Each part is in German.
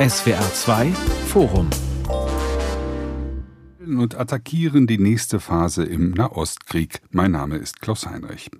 SWR 2 Forum und attackieren die nächste Phase im Nahostkrieg. Mein Name ist Klaus Heinrich.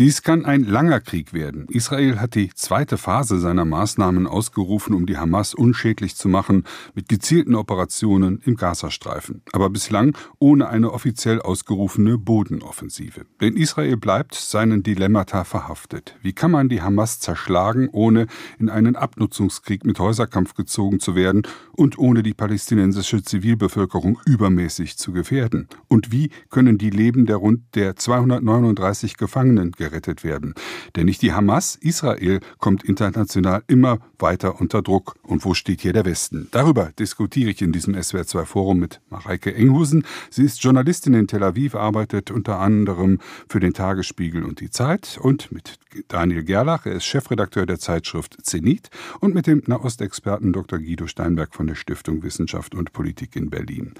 Dies kann ein langer Krieg werden. Israel hat die zweite Phase seiner Maßnahmen ausgerufen, um die Hamas unschädlich zu machen, mit gezielten Operationen im Gazastreifen. Aber bislang ohne eine offiziell ausgerufene Bodenoffensive. Denn Israel bleibt seinen Dilemmata verhaftet. Wie kann man die Hamas zerschlagen, ohne in einen Abnutzungskrieg mit Häuserkampf gezogen zu werden und ohne die palästinensische Zivilbevölkerung übermäßig zu gefährden? Und wie können die Leben der rund der 239 Gefangenen gerettet werden. Denn nicht die Hamas, Israel kommt international immer weiter unter Druck. Und wo steht hier der Westen? Darüber diskutiere ich in diesem SWR2 Forum mit Mareike Enghusen. Sie ist Journalistin in Tel Aviv, arbeitet unter anderem für den Tagesspiegel und die Zeit und mit Daniel Gerlach, er ist Chefredakteur der Zeitschrift Zenit und mit dem Nahostexperten Dr. Guido Steinberg von der Stiftung Wissenschaft und Politik in Berlin.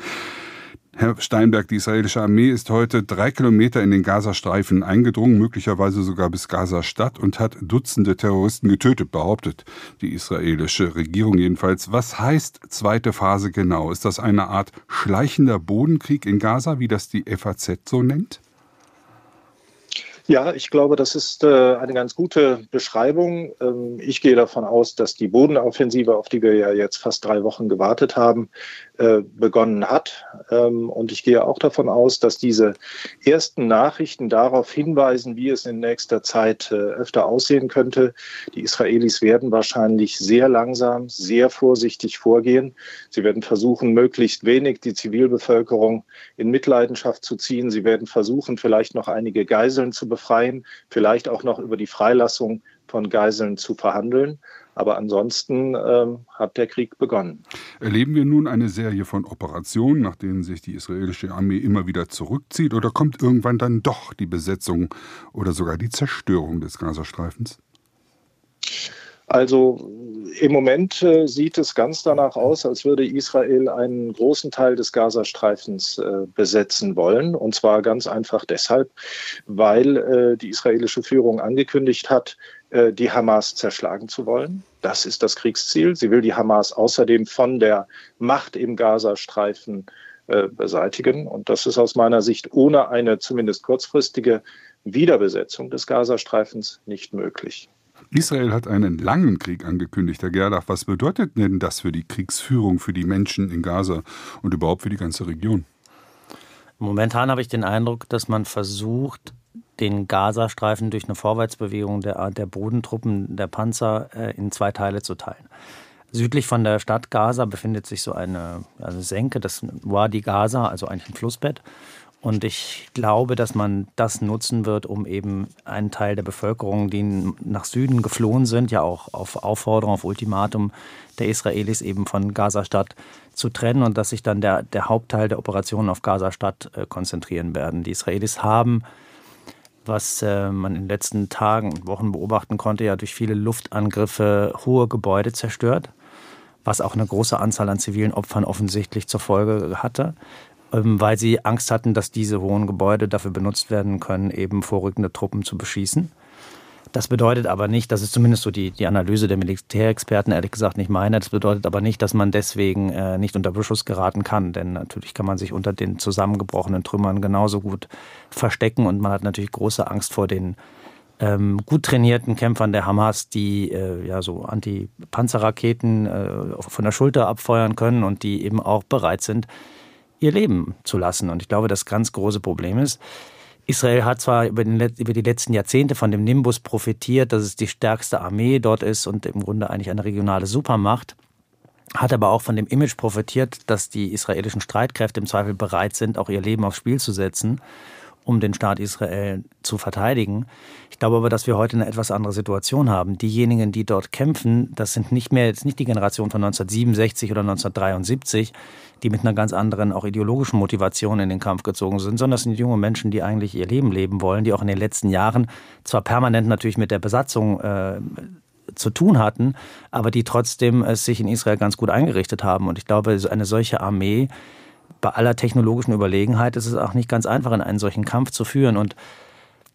Herr Steinberg, die israelische Armee ist heute drei Kilometer in den Gazastreifen eingedrungen, möglicherweise sogar bis Gaza-Stadt und hat Dutzende Terroristen getötet, behauptet die israelische Regierung jedenfalls. Was heißt zweite Phase genau? Ist das eine Art schleichender Bodenkrieg in Gaza, wie das die FAZ so nennt? Ja, ich glaube, das ist äh, eine ganz gute Beschreibung. Ähm, ich gehe davon aus, dass die Bodenoffensive, auf die wir ja jetzt fast drei Wochen gewartet haben, äh, begonnen hat. Ähm, und ich gehe auch davon aus, dass diese ersten Nachrichten darauf hinweisen, wie es in nächster Zeit äh, öfter aussehen könnte. Die Israelis werden wahrscheinlich sehr langsam, sehr vorsichtig vorgehen. Sie werden versuchen, möglichst wenig die Zivilbevölkerung in Mitleidenschaft zu ziehen. Sie werden versuchen, vielleicht noch einige Geiseln zu befreien, vielleicht auch noch über die Freilassung von Geiseln zu verhandeln. Aber ansonsten ähm, hat der Krieg begonnen. Erleben wir nun eine Serie von Operationen, nach denen sich die israelische Armee immer wieder zurückzieht, oder kommt irgendwann dann doch die Besetzung oder sogar die Zerstörung des Gazastreifens? Also im Moment äh, sieht es ganz danach aus, als würde Israel einen großen Teil des Gazastreifens äh, besetzen wollen. Und zwar ganz einfach deshalb, weil äh, die israelische Führung angekündigt hat, äh, die Hamas zerschlagen zu wollen. Das ist das Kriegsziel. Sie will die Hamas außerdem von der Macht im Gazastreifen äh, beseitigen. Und das ist aus meiner Sicht ohne eine zumindest kurzfristige Wiederbesetzung des Gazastreifens nicht möglich. Israel hat einen langen Krieg angekündigt, Herr Gerlach. Was bedeutet denn das für die Kriegsführung, für die Menschen in Gaza und überhaupt für die ganze Region? Momentan habe ich den Eindruck, dass man versucht, den Gazastreifen durch eine Vorwärtsbewegung der, der Bodentruppen, der Panzer äh, in zwei Teile zu teilen. Südlich von der Stadt Gaza befindet sich so eine also Senke, das Wadi Gaza, also eigentlich ein Flussbett. Und ich glaube, dass man das nutzen wird, um eben einen Teil der Bevölkerung, die nach Süden geflohen sind, ja auch auf Aufforderung, auf Ultimatum der Israelis eben von Gaza-Stadt zu trennen und dass sich dann der, der Hauptteil der Operationen auf Gaza-Stadt äh, konzentrieren werden. Die Israelis haben was äh, man in den letzten Tagen und Wochen beobachten konnte, ja durch viele Luftangriffe hohe Gebäude zerstört, was auch eine große Anzahl an zivilen Opfern offensichtlich zur Folge hatte, weil sie Angst hatten, dass diese hohen Gebäude dafür benutzt werden können, eben vorrückende Truppen zu beschießen. Das bedeutet aber nicht, das ist zumindest so die, die Analyse der Militärexperten, ehrlich gesagt nicht meine, das bedeutet aber nicht, dass man deswegen äh, nicht unter Beschuss geraten kann. Denn natürlich kann man sich unter den zusammengebrochenen Trümmern genauso gut verstecken und man hat natürlich große Angst vor den ähm, gut trainierten Kämpfern der Hamas, die äh, ja so Anti-Panzerraketen äh, von der Schulter abfeuern können und die eben auch bereit sind, ihr Leben zu lassen. Und ich glaube, das ganz große Problem ist, Israel hat zwar über, den, über, die letzten Jahrzehnte von dem Nimbus profitiert, dass es die stärkste Armee dort ist und im Grunde eigentlich eine regionale Supermacht, hat aber auch von dem Image profitiert, dass die israelischen Streitkräfte im Zweifel bereit sind, auch ihr Leben aufs Spiel zu setzen um den Staat Israel zu verteidigen. Ich glaube aber, dass wir heute eine etwas andere Situation haben. Diejenigen, die dort kämpfen, das sind nicht mehr jetzt nicht die Generation von 1967 oder 1973, die mit einer ganz anderen auch ideologischen Motivation in den Kampf gezogen sind, sondern das sind junge Menschen, die eigentlich ihr Leben leben wollen, die auch in den letzten Jahren zwar permanent natürlich mit der Besatzung äh, zu tun hatten, aber die trotzdem es sich in Israel ganz gut eingerichtet haben. Und ich glaube, eine solche Armee bei aller technologischen Überlegenheit ist es auch nicht ganz einfach, in einen solchen Kampf zu führen. Und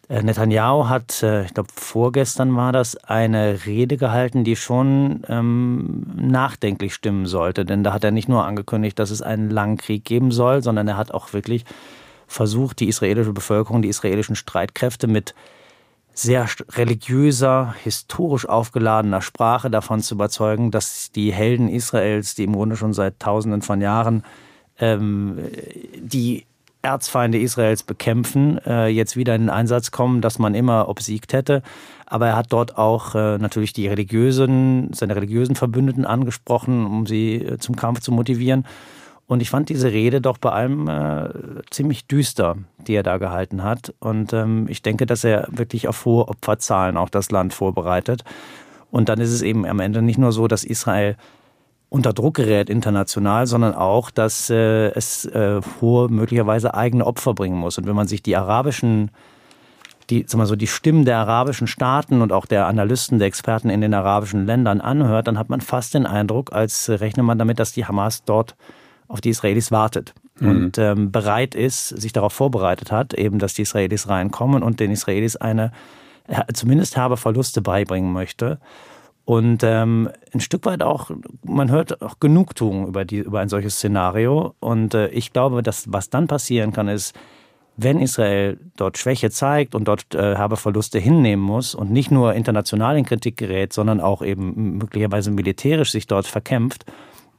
Äh, Netanyahu hat, äh, ich glaube vorgestern war das, eine Rede gehalten, die schon ähm, nachdenklich stimmen sollte. Denn da hat er nicht nur angekündigt, dass es einen langen Krieg geben soll, sondern er hat auch wirklich versucht, die israelische Bevölkerung, die israelischen Streitkräfte mit sehr religiöser, historisch aufgeladener Sprache davon zu überzeugen, dass die Helden Israels, die im Grunde schon seit Tausenden von Jahren ähm, die Erzfeinde Israels bekämpfen, äh, jetzt wieder in den Einsatz kommen, dass man immer obsiegt hätte. Aber er hat dort auch äh, natürlich die religiösen, seine religiösen Verbündeten angesprochen, um sie äh, zum Kampf zu motivieren. Und ich fand diese Rede doch bei allem äh, ziemlich düster, die er da gehalten hat. Und ähm, ich denke, dass er wirklich auf hohe Opferzahlen auch das Land vorbereitet. Und dann ist es eben am Ende nicht nur so, dass Israel unter Druck gerät international, sondern auch, dass äh, es äh, hohe, möglicherweise eigene Opfer bringen muss. Und wenn man sich die arabischen, die, sag mal so, die Stimmen der arabischen Staaten und auch der Analysten, der Experten in den arabischen Ländern anhört, dann hat man fast den Eindruck, als rechne man damit, dass die Hamas dort auf die Israelis wartet mhm. und ähm, bereit ist, sich darauf vorbereitet hat, eben, dass die Israelis reinkommen und den Israelis eine zumindest herbe Verluste beibringen möchte. Und ähm, ein Stück weit auch, man hört auch Genugtuung über, die, über ein solches Szenario. Und äh, ich glaube, dass was dann passieren kann, ist, wenn Israel dort Schwäche zeigt und dort äh, herbe Verluste hinnehmen muss und nicht nur international in Kritik gerät, sondern auch eben möglicherweise militärisch sich dort verkämpft,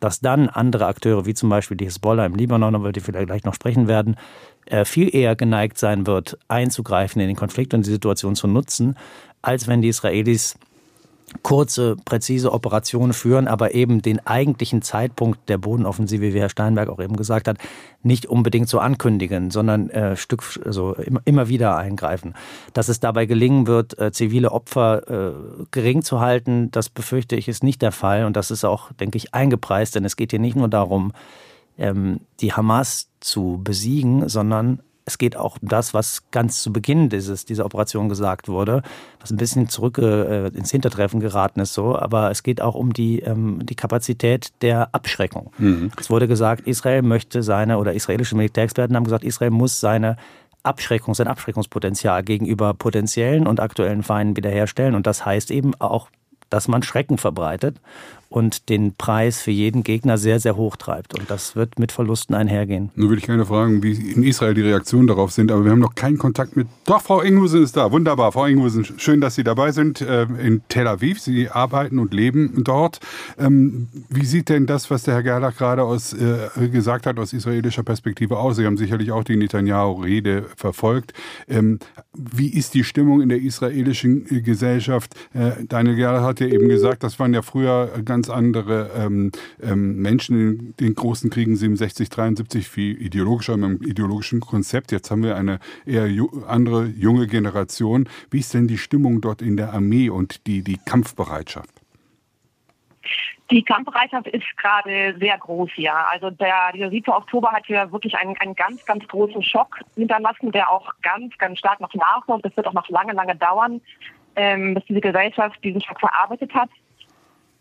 dass dann andere Akteure, wie zum Beispiel die Hezbollah im Libanon, über die wir gleich noch sprechen werden, äh, viel eher geneigt sein wird, einzugreifen in den Konflikt und die Situation zu nutzen, als wenn die Israelis kurze, präzise Operationen führen, aber eben den eigentlichen Zeitpunkt der Bodenoffensive, wie Herr Steinberg auch eben gesagt hat, nicht unbedingt so ankündigen, sondern äh, Stück, also immer, immer wieder eingreifen. Dass es dabei gelingen wird, äh, zivile Opfer äh, gering zu halten, das befürchte ich ist nicht der Fall und das ist auch, denke ich, eingepreist, denn es geht hier nicht nur darum, ähm, die Hamas zu besiegen, sondern es geht auch um das, was ganz zu Beginn dieses, dieser Operation gesagt wurde, was ein bisschen zurück äh, ins Hintertreffen geraten ist, so. Aber es geht auch um die, ähm, die Kapazität der Abschreckung. Mhm. Es wurde gesagt, Israel möchte seine, oder israelische Militärexperten haben gesagt, Israel muss seine Abschreckung, sein Abschreckungspotenzial gegenüber potenziellen und aktuellen Feinden wiederherstellen. Und das heißt eben auch, dass man Schrecken verbreitet und den Preis für jeden Gegner sehr, sehr hoch treibt. Und das wird mit Verlusten einhergehen. Nun würde ich gerne fragen, wie in Israel die Reaktionen darauf sind, aber wir haben noch keinen Kontakt mit. Doch, Frau Inghusen ist da. Wunderbar. Frau Inghusen, schön, dass Sie dabei sind äh, in Tel Aviv. Sie arbeiten und leben dort. Ähm, wie sieht denn das, was der Herr Gerlach gerade aus, äh, gesagt hat, aus israelischer Perspektive aus? Sie haben sicherlich auch die Netanyahu-Rede verfolgt. Ähm, wie ist die Stimmung in der israelischen Gesellschaft? Äh, Daniel Gerlach hat ja eben gesagt, das waren ja früher ganz ganz andere ähm, ähm, Menschen in den großen Kriegen 67, 73 viel ideologischer, mit einem ideologischen Konzept. Jetzt haben wir eine eher ju andere junge Generation. Wie ist denn die Stimmung dort in der Armee und die, die Kampfbereitschaft? Die Kampfbereitschaft ist gerade sehr groß hier. Also der, der 7. Oktober hat hier wirklich einen, einen ganz, ganz großen Schock hinterlassen, der auch ganz, ganz stark noch nachwirkt. Das wird auch noch lange, lange dauern, ähm, bis diese Gesellschaft diesen Schock verarbeitet hat.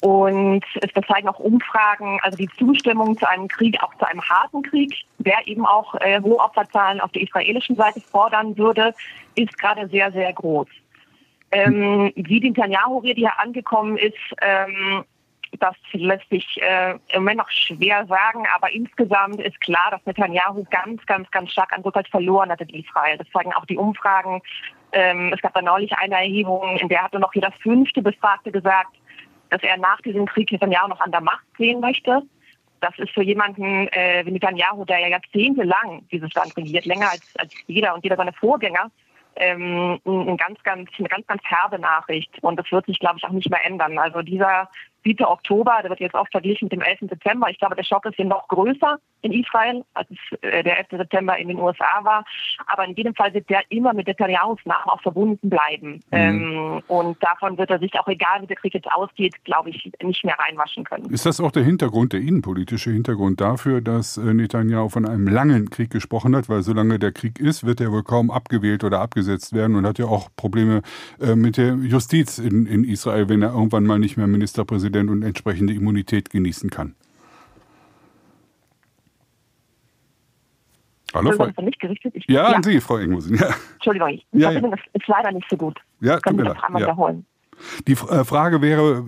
Und es zeigen auch Umfragen, also die Zustimmung zu einem Krieg, auch zu einem harten Krieg, der eben auch äh, hohe Opferzahlen auf der israelischen Seite fordern würde, ist gerade sehr, sehr groß. Ähm, wie die Netanyahu-Rede hier angekommen ist, ähm, das lässt sich äh, im Moment noch schwer sagen, aber insgesamt ist klar, dass Netanyahu ganz, ganz, ganz stark an Rückhalt verloren hat in Israel. Das zeigen auch die Umfragen. Ähm, es gab da neulich eine Erhebung, in der hatte noch jeder fünfte Befragte gesagt, dass er nach diesem Krieg Netanyahu noch an der Macht sehen möchte. Das ist für jemanden äh, wie Netanyahu, der ja jahrzehntelang dieses Land regiert, länger als, als jeder und jeder seiner Vorgänger, ähm, ein ganz, ganz, eine ganz, ganz herbe Nachricht. Und das wird sich, glaube ich, auch nicht mehr ändern. Also dieser 7. Oktober, der wird jetzt oft verglichen mit dem 11. September. Ich glaube, der Schock ist hier noch größer in Israel, als es äh, der 11. September in den USA war. Aber in jedem Fall wird der immer mit Netanyahus Namen auch verbunden bleiben. Mhm. Ähm, und davon wird er sich auch, egal wie der Krieg jetzt ausgeht, glaube ich, nicht mehr reinwaschen können. Ist das auch der Hintergrund, der innenpolitische Hintergrund dafür, dass äh, Netanyahu von einem langen Krieg gesprochen hat? Weil solange der Krieg ist, wird er wohl kaum abgewählt oder abgesetzt werden und hat ja auch Probleme äh, mit der Justiz in, in Israel, wenn er irgendwann mal nicht mehr Ministerpräsident Präsident und entsprechende Immunität genießen kann. Hallo, Frau. Ist nicht gerichtet? Ich, ja, ja, an Sie, Frau Engmusen. Ja. Entschuldigung, die ja, ja. Ist, ist, leider nicht so gut. Ja, Können Sie das einmal wiederholen? Die äh, Frage wäre,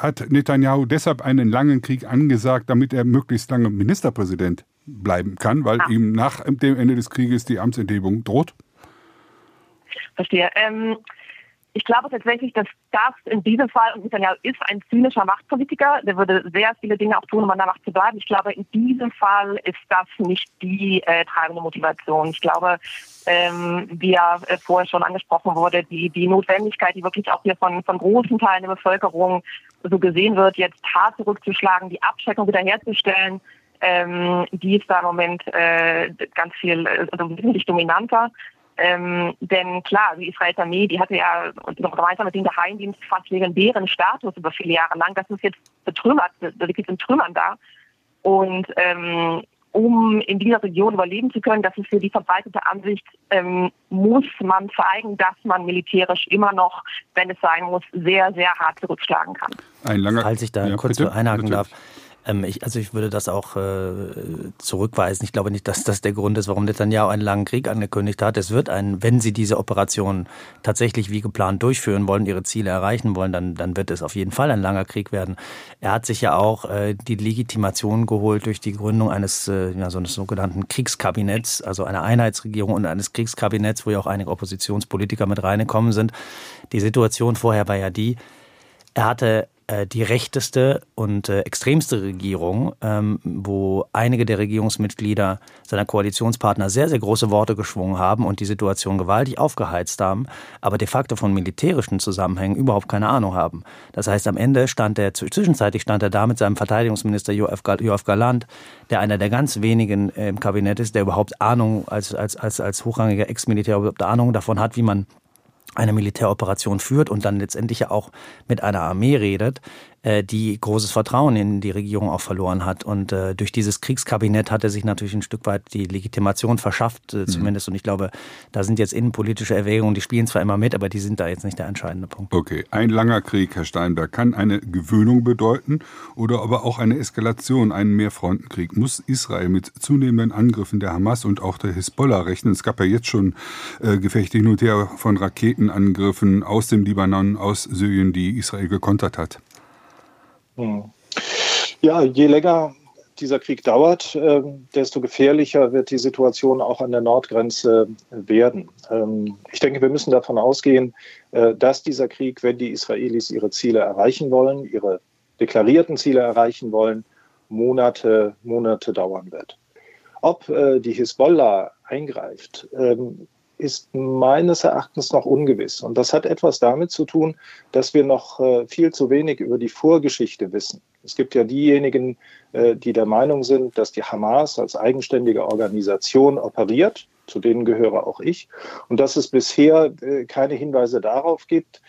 hat Netanyahu deshalb einen langen Krieg angesagt, damit er möglichst lange Ministerpräsident bleiben kann, weil ah. ihm nach dem Ende des Krieges die Amtsenthebung droht? Verstehe. Ähm, ich glaube tatsächlich, dass das in diesem Fall, und Netanyahu ist ein zynischer Machtpolitiker, der würde sehr viele Dinge auch tun, um an der Macht zu bleiben. Ich glaube, in diesem Fall ist das nicht die äh, treibende Motivation. Ich glaube, ähm, wie ja äh, vorher schon angesprochen wurde, die, die Notwendigkeit, die wirklich auch hier von, von großen Teilen der Bevölkerung so gesehen wird, jetzt hart zurückzuschlagen, die Abschreckung wiederherzustellen, ähm, die ist da im Moment äh, ganz viel, also wesentlich dominanter. Ähm, denn klar, die Israels Armee, die hatte ja noch gemeinsam mit dem Geheimdienst fast legendären Status über viele Jahre lang. Das ist jetzt betrümmert, da liegt jetzt in Trümmern da. Und ähm, um in dieser Region überleben zu können, das ist für die verbreitete Ansicht, ähm, muss man zeigen, dass man militärisch immer noch, wenn es sein muss, sehr, sehr hart zurückschlagen kann. Ein langer, Falls ich da ja, kurz bitte, einhaken bitte. darf. Ähm, ich, also ich würde das auch äh, zurückweisen. Ich glaube nicht, dass das der Grund ist, warum Netanyahu einen langen Krieg angekündigt hat. Es wird ein, wenn sie diese Operation tatsächlich wie geplant durchführen wollen, ihre Ziele erreichen wollen, dann, dann wird es auf jeden Fall ein langer Krieg werden. Er hat sich ja auch äh, die Legitimation geholt durch die Gründung eines, äh, ja, so eines sogenannten Kriegskabinetts, also einer Einheitsregierung und eines Kriegskabinetts, wo ja auch einige Oppositionspolitiker mit reingekommen sind. Die Situation vorher war ja die, er hatte die rechteste und äh, extremste Regierung, ähm, wo einige der Regierungsmitglieder seiner Koalitionspartner sehr, sehr große Worte geschwungen haben und die Situation gewaltig aufgeheizt haben, aber de facto von militärischen Zusammenhängen überhaupt keine Ahnung haben. Das heißt, am Ende stand er, zwischenzeitlich stand er da mit seinem Verteidigungsminister Joachim Galant, der einer der ganz wenigen äh, im Kabinett ist, der überhaupt Ahnung als, als, als, als hochrangiger Ex-Militär überhaupt Ahnung davon hat, wie man eine Militäroperation führt und dann letztendlich ja auch mit einer Armee redet, die großes Vertrauen in die Regierung auch verloren hat. Und äh, durch dieses Kriegskabinett hat er sich natürlich ein Stück weit die Legitimation verschafft, äh, mhm. zumindest. Und ich glaube, da sind jetzt innenpolitische Erwägungen, die spielen zwar immer mit, aber die sind da jetzt nicht der entscheidende Punkt. Okay, ein langer Krieg, Herr Steinberg, kann eine Gewöhnung bedeuten oder aber auch eine Eskalation, einen Mehrfrontenkrieg. Muss Israel mit zunehmenden Angriffen der Hamas und auch der Hisbollah rechnen? Es gab ja jetzt schon äh, Gefechte hin und her von Raketenangriffen aus dem Libanon, aus Syrien, die Israel gekontert hat. Hm. Ja, je länger dieser Krieg dauert, ähm, desto gefährlicher wird die Situation auch an der Nordgrenze werden. Ähm, ich denke, wir müssen davon ausgehen, äh, dass dieser Krieg, wenn die Israelis ihre Ziele erreichen wollen, ihre deklarierten Ziele erreichen wollen, Monate, Monate dauern wird. Ob äh, die Hisbollah eingreift, ähm, ist meines Erachtens noch ungewiss. Und das hat etwas damit zu tun, dass wir noch äh, viel zu wenig über die Vorgeschichte wissen. Es gibt ja diejenigen, äh, die der Meinung sind, dass die Hamas als eigenständige Organisation operiert. Zu denen gehöre auch ich. Und dass es bisher äh, keine Hinweise darauf gibt,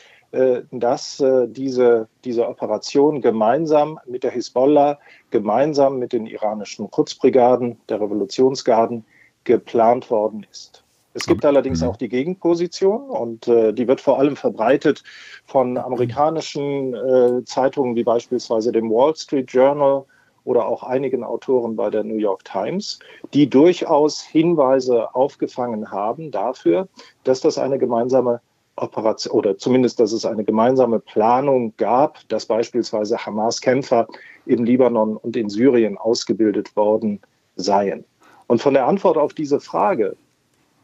dass diese, diese Operation gemeinsam mit der Hisbollah, gemeinsam mit den iranischen Kurzbrigaden, der Revolutionsgarden geplant worden ist. Es gibt allerdings auch die Gegenposition und äh, die wird vor allem verbreitet von amerikanischen äh, Zeitungen wie beispielsweise dem Wall Street Journal oder auch einigen Autoren bei der New York Times, die durchaus Hinweise aufgefangen haben dafür, dass das eine gemeinsame Operation oder zumindest, dass es eine gemeinsame Planung gab, dass beispielsweise Hamas-Kämpfer im Libanon und in Syrien ausgebildet worden seien. Und von der Antwort auf diese Frage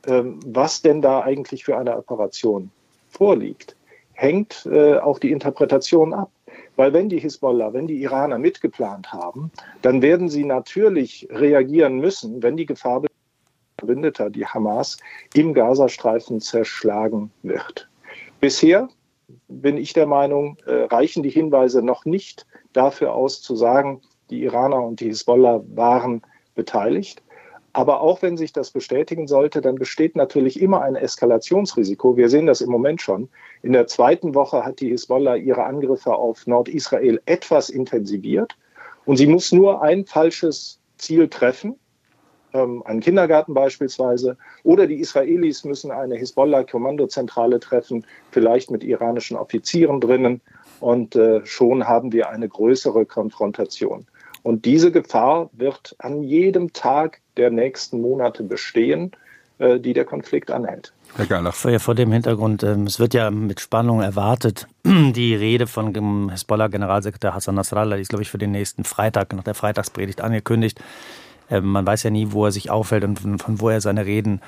was denn da eigentlich für eine Operation vorliegt, hängt äh, auch die Interpretation ab. Weil wenn die Hisbollah, wenn die Iraner mitgeplant haben, dann werden sie natürlich reagieren müssen, wenn die Gefahr Verbündeter, die Hamas, im Gazastreifen zerschlagen wird. Bisher bin ich der Meinung, äh, reichen die Hinweise noch nicht dafür aus, zu sagen, die Iraner und die Hisbollah waren beteiligt. Aber auch wenn sich das bestätigen sollte, dann besteht natürlich immer ein Eskalationsrisiko. Wir sehen das im Moment schon. In der zweiten Woche hat die Hisbollah ihre Angriffe auf Nordisrael etwas intensiviert. Und sie muss nur ein falsches Ziel treffen, ähm, einen Kindergarten beispielsweise, oder die Israelis müssen eine Hisbollah-Kommandozentrale treffen, vielleicht mit iranischen Offizieren drinnen. Und äh, schon haben wir eine größere Konfrontation. Und diese Gefahr wird an jedem Tag der nächsten Monate bestehen, äh, die der Konflikt anhält. Herr Gerlach. Vor, dem Hintergrund, ähm, es wird ja mit Spannung erwartet, die Rede von dem Hezbollah-Generalsekretär Hassan Nasrallah, die ist, glaube ich, für den nächsten Freitag, nach der Freitagspredigt angekündigt. Ähm, man weiß ja nie, wo er sich aufhält und von, von wo er seine Reden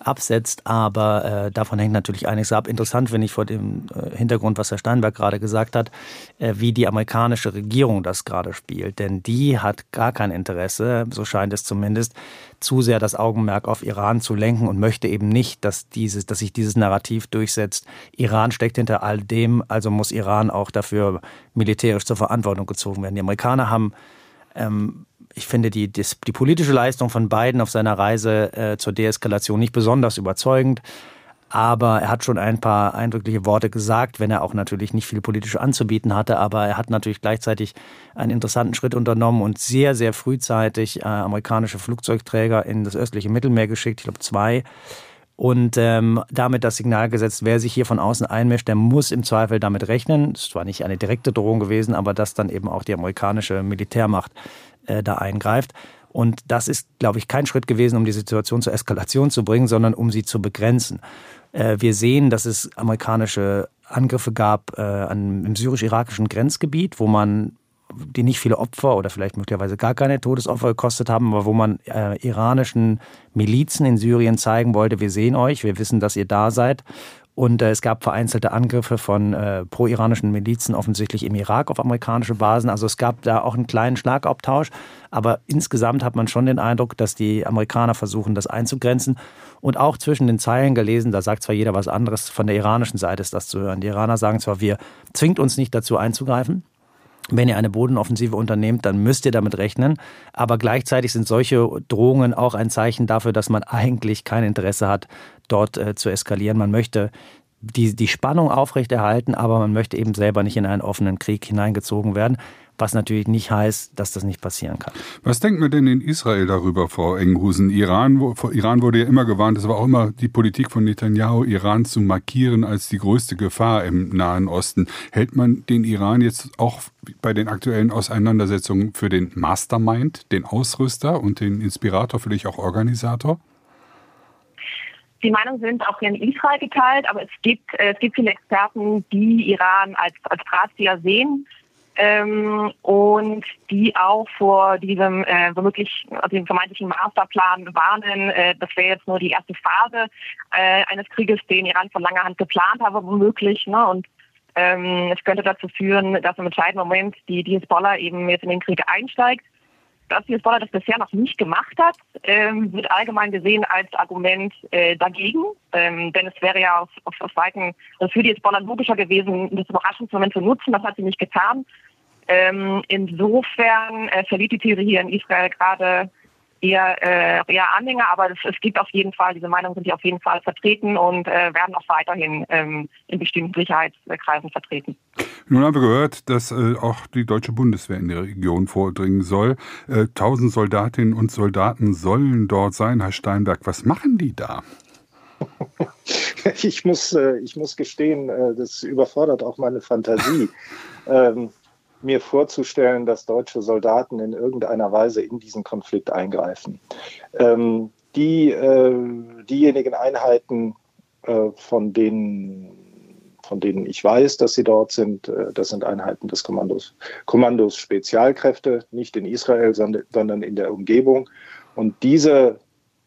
absetzt, aber äh, davon hängt natürlich einiges ab. Interessant finde ich vor dem äh, Hintergrund, was Herr Steinberg gerade gesagt hat, äh, wie die amerikanische Regierung das gerade spielt. Denn die hat gar kein Interesse, so scheint es zumindest, zu sehr das Augenmerk auf Iran zu lenken und möchte eben nicht, dass, dieses, dass sich dieses Narrativ durchsetzt. Iran steckt hinter all dem, also muss Iran auch dafür militärisch zur Verantwortung gezogen werden. Die Amerikaner haben ähm, ich finde die, die, die, politische Leistung von Biden auf seiner Reise äh, zur Deeskalation nicht besonders überzeugend. Aber er hat schon ein paar eindrückliche Worte gesagt, wenn er auch natürlich nicht viel politisch anzubieten hatte. Aber er hat natürlich gleichzeitig einen interessanten Schritt unternommen und sehr, sehr frühzeitig äh, amerikanische Flugzeugträger in das östliche Mittelmeer geschickt, ich glaube zwei. Und ähm, damit das Signal gesetzt, wer sich hier von außen einmischt, der muss im Zweifel damit rechnen. Es war nicht eine direkte Drohung gewesen, aber dass dann eben auch die amerikanische Militärmacht äh, da eingreift. Und das ist, glaube ich, kein Schritt gewesen, um die Situation zur Eskalation zu bringen, sondern um sie zu begrenzen. Äh, wir sehen, dass es amerikanische Angriffe gab äh, an, im syrisch-irakischen Grenzgebiet, wo man die nicht viele Opfer oder vielleicht möglicherweise gar keine Todesopfer gekostet haben, aber wo man äh, iranischen Milizen in Syrien zeigen wollte, wir sehen euch, wir wissen, dass ihr da seid und äh, es gab vereinzelte Angriffe von äh, pro-iranischen Milizen offensichtlich im Irak auf amerikanische Basen. Also es gab da auch einen kleinen Schlagabtausch. Aber insgesamt hat man schon den Eindruck, dass die Amerikaner versuchen, das einzugrenzen. Und auch zwischen den Zeilen gelesen, da sagt zwar jeder was anderes, von der iranischen Seite ist das zu hören. Die Iraner sagen zwar, wir zwingt uns nicht dazu einzugreifen. Wenn ihr eine Bodenoffensive unternehmt, dann müsst ihr damit rechnen. Aber gleichzeitig sind solche Drohungen auch ein Zeichen dafür, dass man eigentlich kein Interesse hat, dort äh, zu eskalieren. Man möchte die, die Spannung aufrechterhalten, aber man möchte eben selber nicht in einen offenen Krieg hineingezogen werden was natürlich nicht heißt, dass das nicht passieren kann. Was denkt man denn in Israel darüber, Frau Enghusen? Iran, wo, vor Iran wurde ja immer gewarnt, es war auch immer die Politik von Netanyahu, Iran zu markieren als die größte Gefahr im Nahen Osten. Hält man den Iran jetzt auch bei den aktuellen Auseinandersetzungen für den Mastermind, den Ausrüster und den Inspirator, vielleicht auch Organisator? Die Meinungen sind auch hier in Israel geteilt, aber es gibt, äh, es gibt viele Experten, die Iran als, als Drahtzieher sehen ähm, und die auch vor diesem äh, womöglich also dem vermeintlichen Masterplan warnen. Äh, das wäre jetzt nur die erste Phase äh, eines Krieges, den Iran von langer Hand geplant habe, womöglich. Ne? Und ähm, es könnte dazu führen, dass im entscheidenden Moment die, die Hezbollah eben jetzt in den Krieg einsteigt. Dass die Hezbollah das bisher noch nicht gemacht hat, ähm, wird allgemein gesehen als Argument äh, dagegen. Ähm, denn es wäre ja auf, auf, auf Seiten also für die Hezbollah logischer gewesen, das Überraschungsmoment zu nutzen. Das hat sie nicht getan. Ähm, insofern äh, verliert die These hier in Israel gerade eher, äh, eher Anhänger, aber es, es, gibt auf jeden Fall, diese Meinungen sind hier auf jeden Fall vertreten und äh, werden auch weiterhin ähm, in bestimmten Sicherheitskreisen vertreten. Nun haben wir gehört, dass äh, auch die deutsche Bundeswehr in die Region vordringen soll. Äh, tausend Soldatinnen und Soldaten sollen dort sein. Herr Steinberg, was machen die da? Ich muss, äh, ich muss gestehen, äh, das überfordert auch meine Fantasie. ähm, mir vorzustellen, dass deutsche Soldaten in irgendeiner Weise in diesen Konflikt eingreifen. Ähm, die, äh, diejenigen Einheiten, äh, von, denen, von denen ich weiß, dass sie dort sind, äh, das sind Einheiten des Kommandos, Kommandos Spezialkräfte, nicht in Israel, sondern in der Umgebung. Und diese,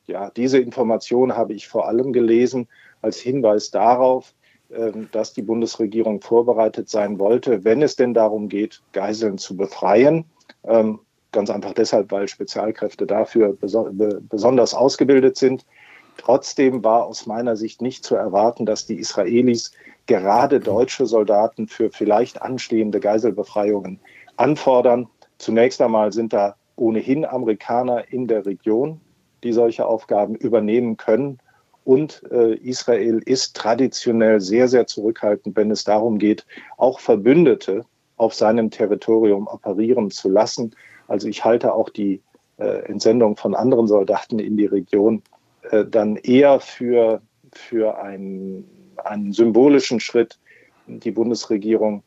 ja, diese Information habe ich vor allem gelesen als Hinweis darauf, dass die Bundesregierung vorbereitet sein wollte, wenn es denn darum geht, Geiseln zu befreien. Ähm, ganz einfach deshalb, weil Spezialkräfte dafür besonders ausgebildet sind. Trotzdem war aus meiner Sicht nicht zu erwarten, dass die Israelis gerade deutsche Soldaten für vielleicht anstehende Geiselbefreiungen anfordern. Zunächst einmal sind da ohnehin Amerikaner in der Region, die solche Aufgaben übernehmen können. Und äh, Israel ist traditionell sehr, sehr zurückhaltend, wenn es darum geht, auch Verbündete auf seinem Territorium operieren zu lassen. Also ich halte auch die äh, Entsendung von anderen Soldaten in die Region äh, dann eher für, für einen, einen symbolischen Schritt. Die Bundesregierung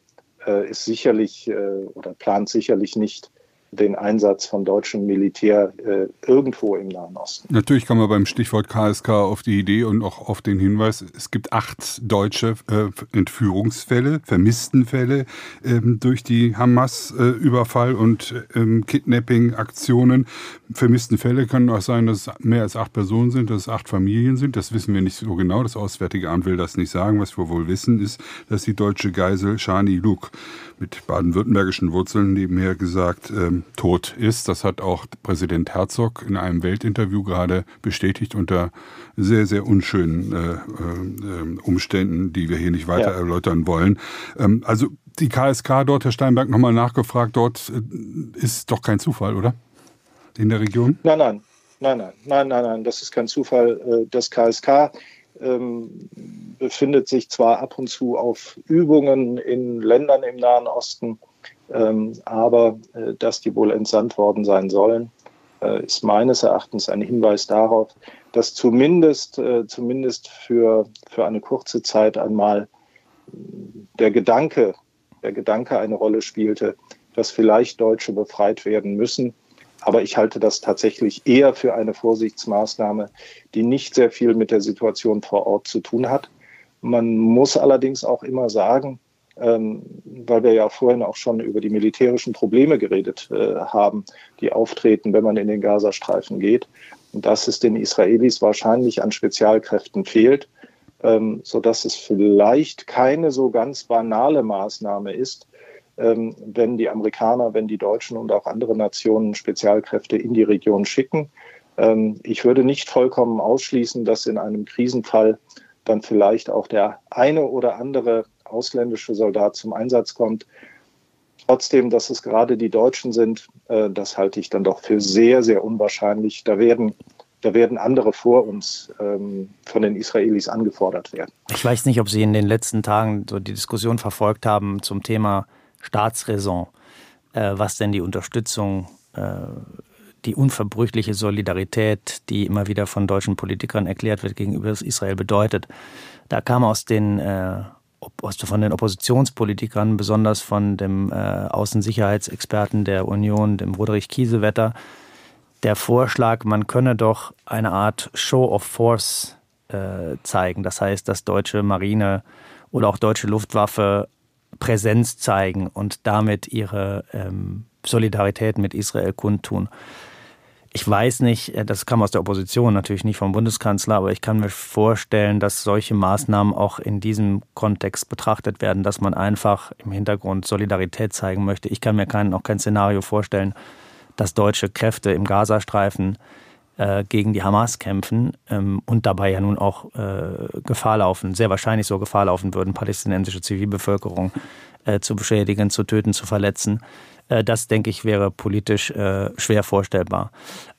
äh, ist sicherlich äh, oder plant sicherlich nicht den Einsatz von deutschem Militär äh, irgendwo im Nahen Osten. Natürlich kann man beim Stichwort KSK auf die Idee und auch auf den Hinweis, es gibt acht deutsche äh, Entführungsfälle, Vermisstenfälle ähm, durch die Hamas-Überfall äh, und ähm, Kidnapping-Aktionen. Vermisstenfälle können auch sein, dass es mehr als acht Personen sind, dass es acht Familien sind. Das wissen wir nicht so genau. Das Auswärtige Amt will das nicht sagen. Was wir wohl wissen, ist, dass die deutsche Geisel Shani Luke mit baden-württembergischen Wurzeln nebenher gesagt ähm, tot ist. Das hat auch Präsident Herzog in einem Weltinterview gerade bestätigt unter sehr, sehr unschönen äh, äh, Umständen, die wir hier nicht weiter ja. erläutern wollen. Ähm, also die KSK dort, Herr Steinberg, nochmal nachgefragt, dort äh, ist doch kein Zufall, oder? In der Region? Nein, nein, nein, nein, nein, nein, nein, das ist kein Zufall. Äh, das KSK ähm, befindet sich zwar ab und zu auf Übungen in Ländern im Nahen Osten, aber äh, dass die wohl entsandt worden sein sollen, äh, ist meines Erachtens ein Hinweis darauf, dass zumindest, äh, zumindest für, für eine kurze Zeit einmal der Gedanke, der Gedanke eine Rolle spielte, dass vielleicht Deutsche befreit werden müssen aber ich halte das tatsächlich eher für eine Vorsichtsmaßnahme, die nicht sehr viel mit der Situation vor Ort zu tun hat. Man muss allerdings auch immer sagen, ähm, weil wir ja vorhin auch schon über die militärischen Probleme geredet äh, haben, die auftreten, wenn man in den Gazastreifen geht, und dass es den Israelis wahrscheinlich an Spezialkräften fehlt, ähm, sodass es vielleicht keine so ganz banale Maßnahme ist, ähm, wenn die Amerikaner, wenn die Deutschen und auch andere Nationen Spezialkräfte in die Region schicken. Ähm, ich würde nicht vollkommen ausschließen, dass in einem Krisenfall dann vielleicht auch der eine oder andere ausländische Soldat zum Einsatz kommt. Trotzdem, dass es gerade die Deutschen sind, äh, das halte ich dann doch für sehr, sehr unwahrscheinlich. Da werden, da werden andere vor uns ähm, von den Israelis angefordert werden. Ich weiß nicht, ob Sie in den letzten Tagen so die Diskussion verfolgt haben zum Thema Staatsräson, äh, was denn die Unterstützung, äh, die unverbrüchliche Solidarität, die immer wieder von deutschen Politikern erklärt wird, gegenüber Israel bedeutet. Da kam aus den äh, von den Oppositionspolitikern, besonders von dem äh, Außensicherheitsexperten der Union, dem Roderich Kiesewetter, der Vorschlag, man könne doch eine Art Show of Force äh, zeigen. Das heißt, dass deutsche Marine oder auch deutsche Luftwaffe Präsenz zeigen und damit ihre ähm, Solidarität mit Israel kundtun. Ich weiß nicht, äh, das kam aus der Opposition, natürlich nicht vom Bundeskanzler, aber ich kann mir vorstellen, dass solche Maßnahmen auch in diesem Kontext betrachtet werden, dass man einfach im Hintergrund Solidarität zeigen möchte. Ich kann mir kein, auch kein Szenario vorstellen, dass deutsche Kräfte im Gazastreifen äh, gegen die Hamas kämpfen ähm, und dabei ja nun auch äh, Gefahr laufen, sehr wahrscheinlich so Gefahr laufen würden, palästinensische Zivilbevölkerung äh, zu beschädigen, zu töten, zu verletzen. Äh, das, denke ich, wäre politisch äh, schwer vorstellbar.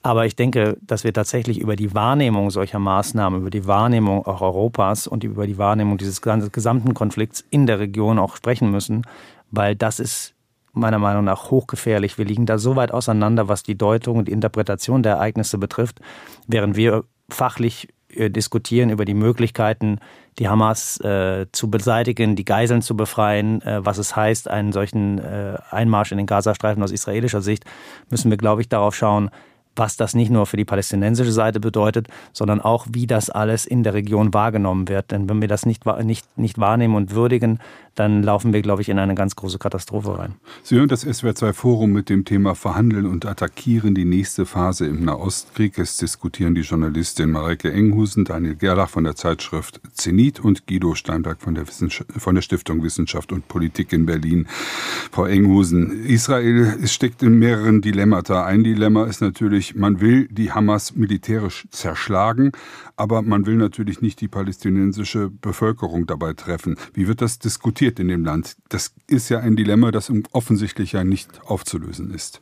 Aber ich denke, dass wir tatsächlich über die Wahrnehmung solcher Maßnahmen, über die Wahrnehmung auch Europas und über die Wahrnehmung dieses gesamten Konflikts in der Region auch sprechen müssen, weil das ist meiner Meinung nach hochgefährlich. Wir liegen da so weit auseinander, was die Deutung und die Interpretation der Ereignisse betrifft, während wir fachlich diskutieren über die Möglichkeiten, die Hamas äh, zu beseitigen, die Geiseln zu befreien, äh, was es heißt, einen solchen äh, Einmarsch in den Gazastreifen aus israelischer Sicht, müssen wir, glaube ich, darauf schauen, was das nicht nur für die palästinensische Seite bedeutet, sondern auch, wie das alles in der Region wahrgenommen wird. Denn wenn wir das nicht, nicht, nicht wahrnehmen und würdigen, dann laufen wir, glaube ich, in eine ganz große Katastrophe rein. Sie hören das SWR2-Forum mit dem Thema Verhandeln und Attackieren, die nächste Phase im Nahostkrieg. Es diskutieren die Journalistin Mareike Enghusen, Daniel Gerlach von der Zeitschrift Zenit und Guido Steinberg von der, von der Stiftung Wissenschaft und Politik in Berlin. Frau Enghusen, Israel steckt in mehreren Dilemmata. Ein Dilemma ist natürlich, man will die Hamas militärisch zerschlagen, aber man will natürlich nicht die palästinensische Bevölkerung dabei treffen. Wie wird das diskutiert in dem Land? Das ist ja ein Dilemma, das offensichtlich ja nicht aufzulösen ist.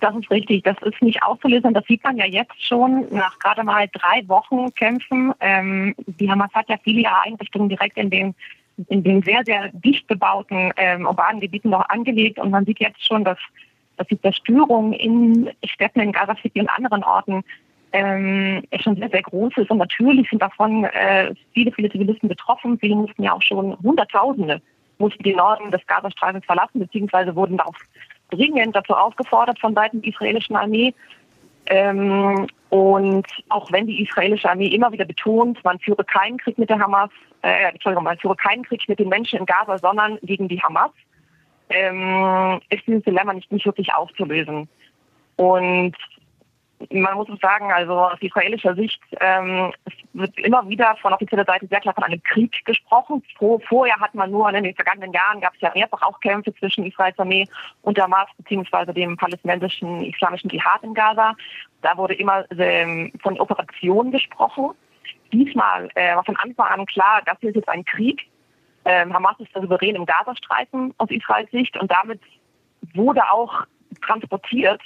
Das ist richtig. Das ist nicht aufzulösen. Das sieht man ja jetzt schon nach gerade mal drei Wochen Kämpfen. Ähm, die Hamas hat ja viele Einrichtungen direkt in den in den sehr, sehr dicht bebauten ähm, urbanen Gebieten noch angelegt. Und man sieht jetzt schon, dass, dass die Zerstörung in Städten in Gaza City und anderen Orten ähm, schon sehr, sehr groß ist. Und natürlich sind davon äh, viele, viele Zivilisten betroffen. Viele mussten ja auch schon Hunderttausende mussten den Norden des Gazastreifens verlassen, beziehungsweise wurden darauf dringend dazu aufgefordert von Seiten der israelischen Armee. Ähm, und auch wenn die israelische Armee immer wieder betont, man führe keinen Krieg mit der Hamas, äh, Entschuldigung, man führe keinen Krieg mit den Menschen in Gaza, sondern gegen die Hamas, ähm, ist dieses Dilemma nicht, nicht wirklich aufzulösen. Und man muss sagen, also aus israelischer Sicht ähm, es wird immer wieder von offizieller Seite sehr klar von einem Krieg gesprochen. Vor, vorher hat man nur in den vergangenen Jahren gab es ja mehrfach auch Kämpfe zwischen Israels Armee und Hamas beziehungsweise dem palästinensischen islamischen Dschihad in Gaza. Da wurde immer ähm, von Operationen gesprochen. Diesmal äh, war von Anfang an klar, das ist jetzt ein Krieg. Ähm, Hamas ist der Souverän im Gazastreifen aus Israels Sicht und damit wurde auch transportiert,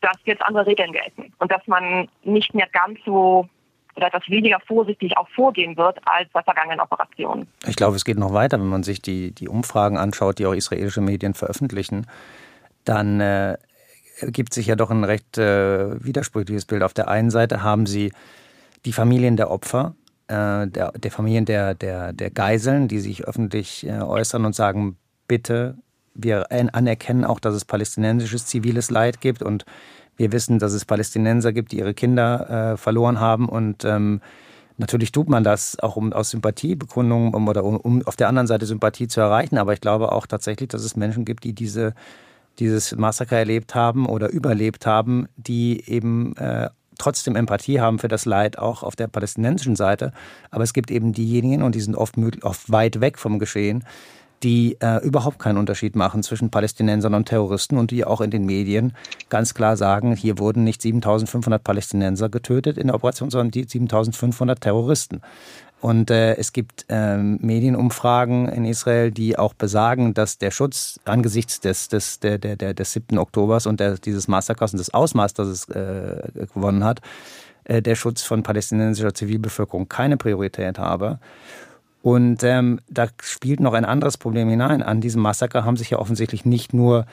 dass jetzt andere Regeln gelten und dass man nicht mehr ganz so oder etwas weniger vorsichtig auch vorgehen wird als bei vergangenen Operationen. Ich glaube, es geht noch weiter, wenn man sich die, die Umfragen anschaut, die auch israelische Medien veröffentlichen, dann äh, ergibt sich ja doch ein recht äh, widersprüchliches Bild. Auf der einen Seite haben sie die Familien der Opfer, äh, der, der, Familien der, der, der Geiseln, die sich öffentlich äh, äußern und sagen, bitte wir anerkennen auch, dass es palästinensisches ziviles Leid gibt und wir wissen, dass es Palästinenser gibt, die ihre Kinder äh, verloren haben und ähm, Natürlich tut man das auch um aus Sympathiebekundungen um, oder um, um auf der anderen Seite Sympathie zu erreichen, aber ich glaube auch tatsächlich, dass es Menschen gibt, die diese, dieses Massaker erlebt haben oder überlebt haben, die eben äh, trotzdem Empathie haben für das Leid auch auf der palästinensischen Seite. Aber es gibt eben diejenigen, und die sind oft, oft weit weg vom Geschehen, die äh, überhaupt keinen Unterschied machen zwischen Palästinensern und Terroristen und die auch in den Medien ganz klar sagen, hier wurden nicht 7500 Palästinenser getötet in der Operation, sondern die 7500 Terroristen. Und äh, es gibt ähm, Medienumfragen in Israel, die auch besagen, dass der Schutz angesichts des, des, der, der, der, des 7. Oktobers und der, dieses Massakers und des Ausmaßes, das es äh, gewonnen hat, äh, der Schutz von palästinensischer Zivilbevölkerung keine Priorität habe. Und ähm, da spielt noch ein anderes Problem hinein. An diesem Massaker haben sich ja offensichtlich nicht nur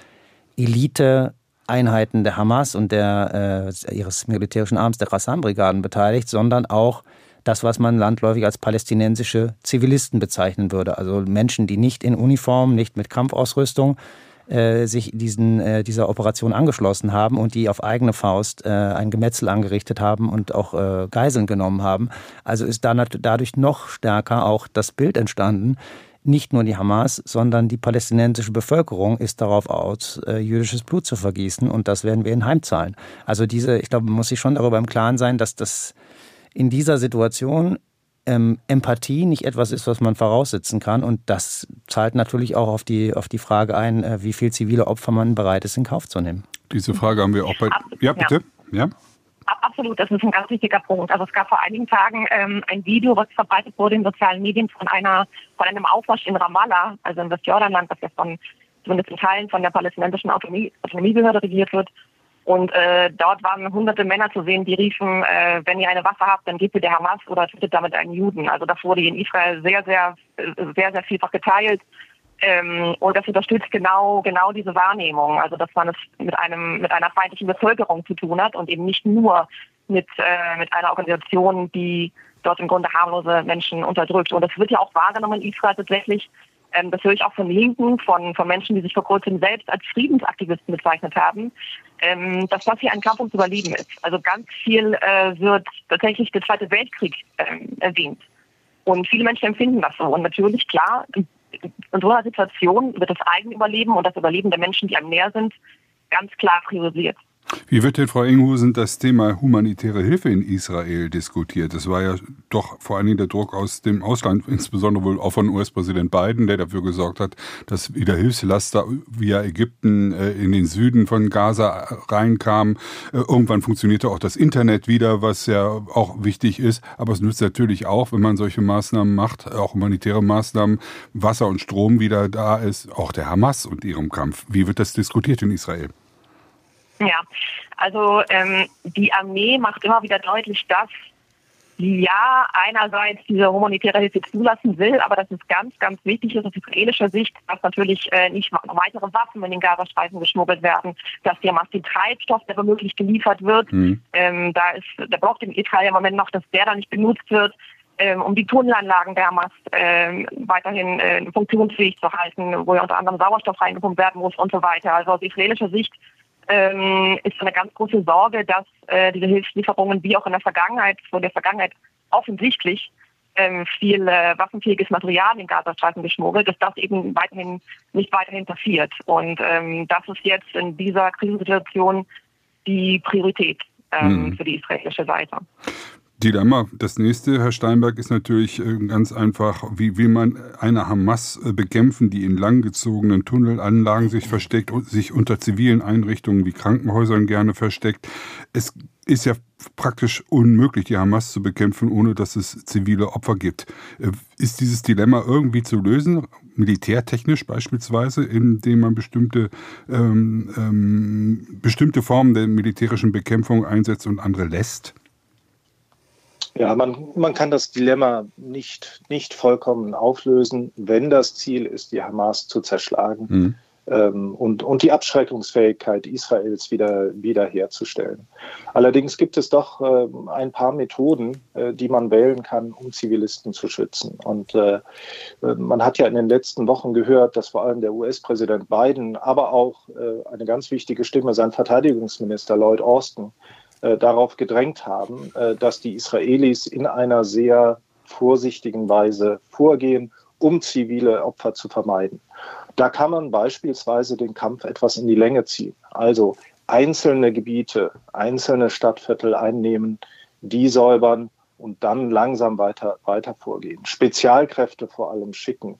Elite-Einheiten der Hamas und der, äh, ihres militärischen Arms, der Qassam-Brigaden, beteiligt, sondern auch das, was man landläufig als palästinensische Zivilisten bezeichnen würde. Also Menschen, die nicht in Uniform, nicht mit Kampfausrüstung, äh, sich diesen, äh, dieser Operation angeschlossen haben und die auf eigene Faust äh, ein Gemetzel angerichtet haben und auch äh, Geiseln genommen haben. Also ist da dadurch noch stärker auch das Bild entstanden, nicht nur die Hamas, sondern die palästinensische Bevölkerung ist darauf aus, äh, jüdisches Blut zu vergießen und das werden wir in heimzahlen. Also diese, ich glaube, man muss sich schon darüber im Klaren sein, dass das in dieser Situation ähm, Empathie nicht etwas ist, was man voraussetzen kann. Und das zahlt natürlich auch auf die, auf die Frage ein, äh, wie viel zivile Opfer man bereit ist, in Kauf zu nehmen. Diese Frage haben wir auch bei. Ja, bitte. Ja. Absolut, das ist ein ganz wichtiger Punkt. Also es gab vor einigen Tagen ähm, ein Video, was verbreitet wurde in sozialen Medien von einer von einem Aufmarsch in Ramallah, also in Westjordanland, das ja von zumindest in Teilen von der palästinensischen Autonomie, Autonomiebehörde regiert wird. Und äh, dort waren hunderte Männer zu sehen, die riefen, äh, wenn ihr eine Waffe habt, dann gebt ihr der Hamas oder tötet damit einen Juden. Also das wurde in Israel sehr, sehr, sehr, sehr vielfach geteilt. Ähm, und das unterstützt genau, genau diese Wahrnehmung. Also dass man es mit einem, mit einer feindlichen Bevölkerung zu tun hat und eben nicht nur mit, äh, mit einer Organisation, die dort im Grunde harmlose Menschen unterdrückt. Und das wird ja auch wahrgenommen in Israel tatsächlich ähm, das höre ich auch von Linken, von, von Menschen, die sich vor kurzem selbst als Friedensaktivisten bezeichnet haben, ähm, dass das hier ein Kampf ums Überleben ist. Also ganz viel äh, wird tatsächlich der Zweite Weltkrieg ähm, erwähnt. Und viele Menschen empfinden das so. Und natürlich, klar, in, so einer Situation wird das Eigenüberleben und das Überleben der Menschen, die einem näher sind, ganz klar priorisiert. Wie wird denn, Frau Inghusen, das Thema humanitäre Hilfe in Israel diskutiert? Das war ja doch vor allen Dingen der Druck aus dem Ausland, insbesondere wohl auch von US-Präsident Biden, der dafür gesorgt hat, dass wieder Hilfslaster via Ägypten äh, in den Süden von Gaza reinkamen. Äh, irgendwann funktionierte auch das Internet wieder, was ja auch wichtig ist. Aber es nützt natürlich auch, wenn man solche Maßnahmen macht, auch humanitäre Maßnahmen, Wasser und Strom wieder da ist, auch der Hamas und ihrem Kampf. Wie wird das diskutiert in Israel? Ja, also ähm, die Armee macht immer wieder deutlich, dass sie ja einerseits diese humanitäre Hilfe zulassen will, aber dass es ganz, ganz wichtig ist aus israelischer Sicht, dass natürlich äh, nicht weitere Waffen in den Gazastreifen geschmuggelt werden, dass der den Treibstoff, der womöglich geliefert wird, mhm. ähm, da ist, der braucht in Israel im Moment noch, dass der dann nicht benutzt wird. ähm, um die Tunnelanlagen der Hamas ähm, weiterhin äh, funktionsfähig zu halten, wo ja unter anderem Sauerstoff reingepumpt werden muss und so weiter. Also aus israelischer Sicht ähm, ist eine ganz große Sorge, dass äh, diese Hilfslieferungen wie auch in der Vergangenheit, wo in der Vergangenheit offensichtlich ähm, viel äh, waffenfähiges Material in den Gazastreifen geschmuggelt, dass das eben weiterhin nicht weiterhin passiert. Und ähm, das ist jetzt in dieser Krisensituation die Priorität ähm, mhm. für die israelische Seite. Dilemma. Das nächste, Herr Steinberg, ist natürlich äh, ganz einfach, wie will man eine Hamas äh, bekämpfen, die in langgezogenen Tunnelanlagen sich versteckt und sich unter zivilen Einrichtungen wie Krankenhäusern gerne versteckt. Es ist ja praktisch unmöglich, die Hamas zu bekämpfen, ohne dass es zivile Opfer gibt. Äh, ist dieses Dilemma irgendwie zu lösen, militärtechnisch beispielsweise, indem man bestimmte, ähm, ähm, bestimmte Formen der militärischen Bekämpfung einsetzt und andere lässt? Ja, man, man kann das Dilemma nicht, nicht vollkommen auflösen, wenn das Ziel ist, die Hamas zu zerschlagen mhm. ähm, und, und die Abschreckungsfähigkeit Israels wieder wiederherzustellen. Allerdings gibt es doch äh, ein paar Methoden, äh, die man wählen kann, um Zivilisten zu schützen. Und äh, man hat ja in den letzten Wochen gehört, dass vor allem der US-Präsident Biden, aber auch äh, eine ganz wichtige Stimme, sein Verteidigungsminister Lloyd Austin, äh, darauf gedrängt haben, äh, dass die Israelis in einer sehr vorsichtigen Weise vorgehen, um zivile Opfer zu vermeiden. Da kann man beispielsweise den Kampf etwas in die Länge ziehen. Also einzelne Gebiete, einzelne Stadtviertel einnehmen, die säubern und dann langsam weiter, weiter vorgehen. Spezialkräfte vor allem schicken,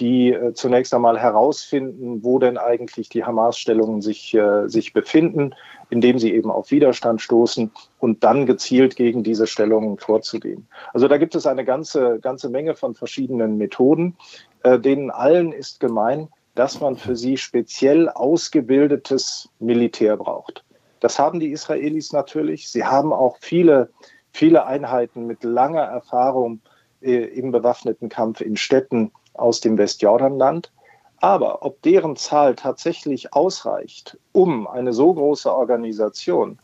die äh, zunächst einmal herausfinden, wo denn eigentlich die Hamas-Stellungen sich, äh, sich befinden, indem sie eben auf Widerstand stoßen und dann gezielt gegen diese Stellungen vorzugehen. Also da gibt es eine ganze, ganze Menge von verschiedenen Methoden, äh, denen allen ist gemein, dass man für sie speziell ausgebildetes Militär braucht. Das haben die Israelis natürlich. Sie haben auch viele, viele Einheiten mit langer Erfahrung äh, im bewaffneten Kampf in Städten aus dem Westjordanland. Aber ob deren Zahl tatsächlich ausreicht, um eine so große Organisation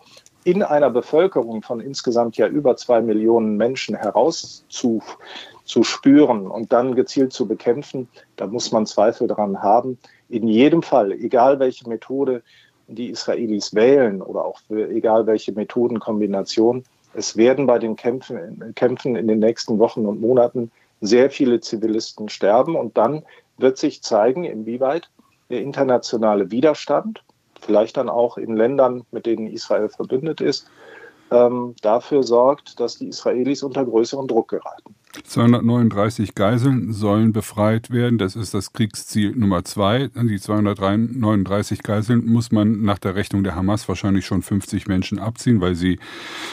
in einer Bevölkerung von insgesamt ja über zwei Millionen Menschen herauszuspüren und dann gezielt zu bekämpfen, da muss man Zweifel daran haben. In jedem Fall, egal welche Methode die Israelis wählen oder auch egal welche Methodenkombination, es werden bei den Kämpfen, Kämpfen in den nächsten Wochen und Monaten sehr viele Zivilisten sterben und dann wird sich zeigen, inwieweit der internationale Widerstand, vielleicht dann auch in Ländern, mit denen Israel verbündet ist, ähm, dafür sorgt, dass die Israelis unter größeren Druck geraten. 239 Geiseln sollen befreit werden. Das ist das Kriegsziel Nummer zwei. Die 239 Geiseln muss man nach der Rechnung der Hamas wahrscheinlich schon 50 Menschen abziehen, weil sie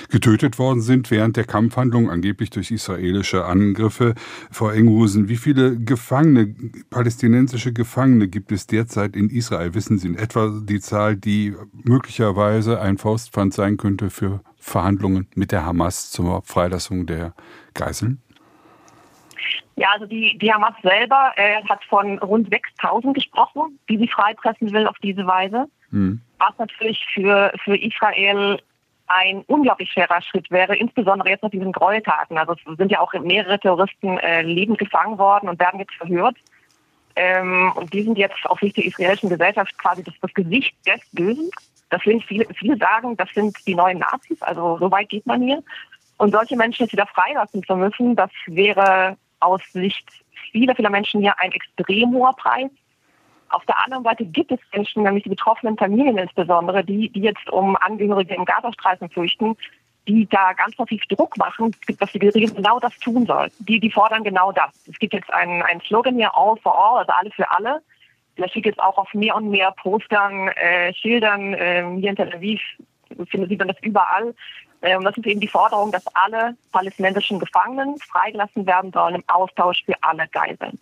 getötet worden sind während der Kampfhandlungen, angeblich durch israelische Angriffe. Frau Enghusen, wie viele Gefangene, palästinensische Gefangene gibt es derzeit in Israel? Wissen Sie in etwa die Zahl, die möglicherweise ein Faustpfand sein könnte für Verhandlungen mit der Hamas zur Freilassung der Geiseln? Ja, also die, die Hamas selber äh, hat von rund 6000 gesprochen, die sie freipressen will auf diese Weise. Mhm. Was natürlich für, für Israel ein unglaublich schwerer Schritt wäre, insbesondere jetzt nach diesen Gräueltaten. Also es sind ja auch mehrere Terroristen äh, lebend gefangen worden und werden jetzt verhört. Ähm, und die sind jetzt auf Sicht der israelischen Gesellschaft quasi das, das Gesicht des Bösen. Das sind viele, viele sagen, das sind die neuen Nazis, also so weit geht man hier. Und solche Menschen jetzt wieder freilassen zu müssen, das wäre aus Sicht vieler, vieler Menschen hier ein extrem hoher Preis. Auf der anderen Seite gibt es Menschen, nämlich die betroffenen Familien insbesondere, die, die jetzt um Angehörige im Gazastreifen fürchten, die da ganz massiv Druck machen, dass die Regierung genau das tun soll. Die, die fordern genau das. Es gibt jetzt einen, einen Slogan hier, All for All, also alle für alle. Der steht jetzt auch auf mehr und mehr Postern, äh, Schildern. Äh, hier in Tel Aviv sieht man das überall. Ähm, das ist eben die Forderung, dass alle palästinensischen Gefangenen freigelassen werden sollen im Austausch für alle Geiseln.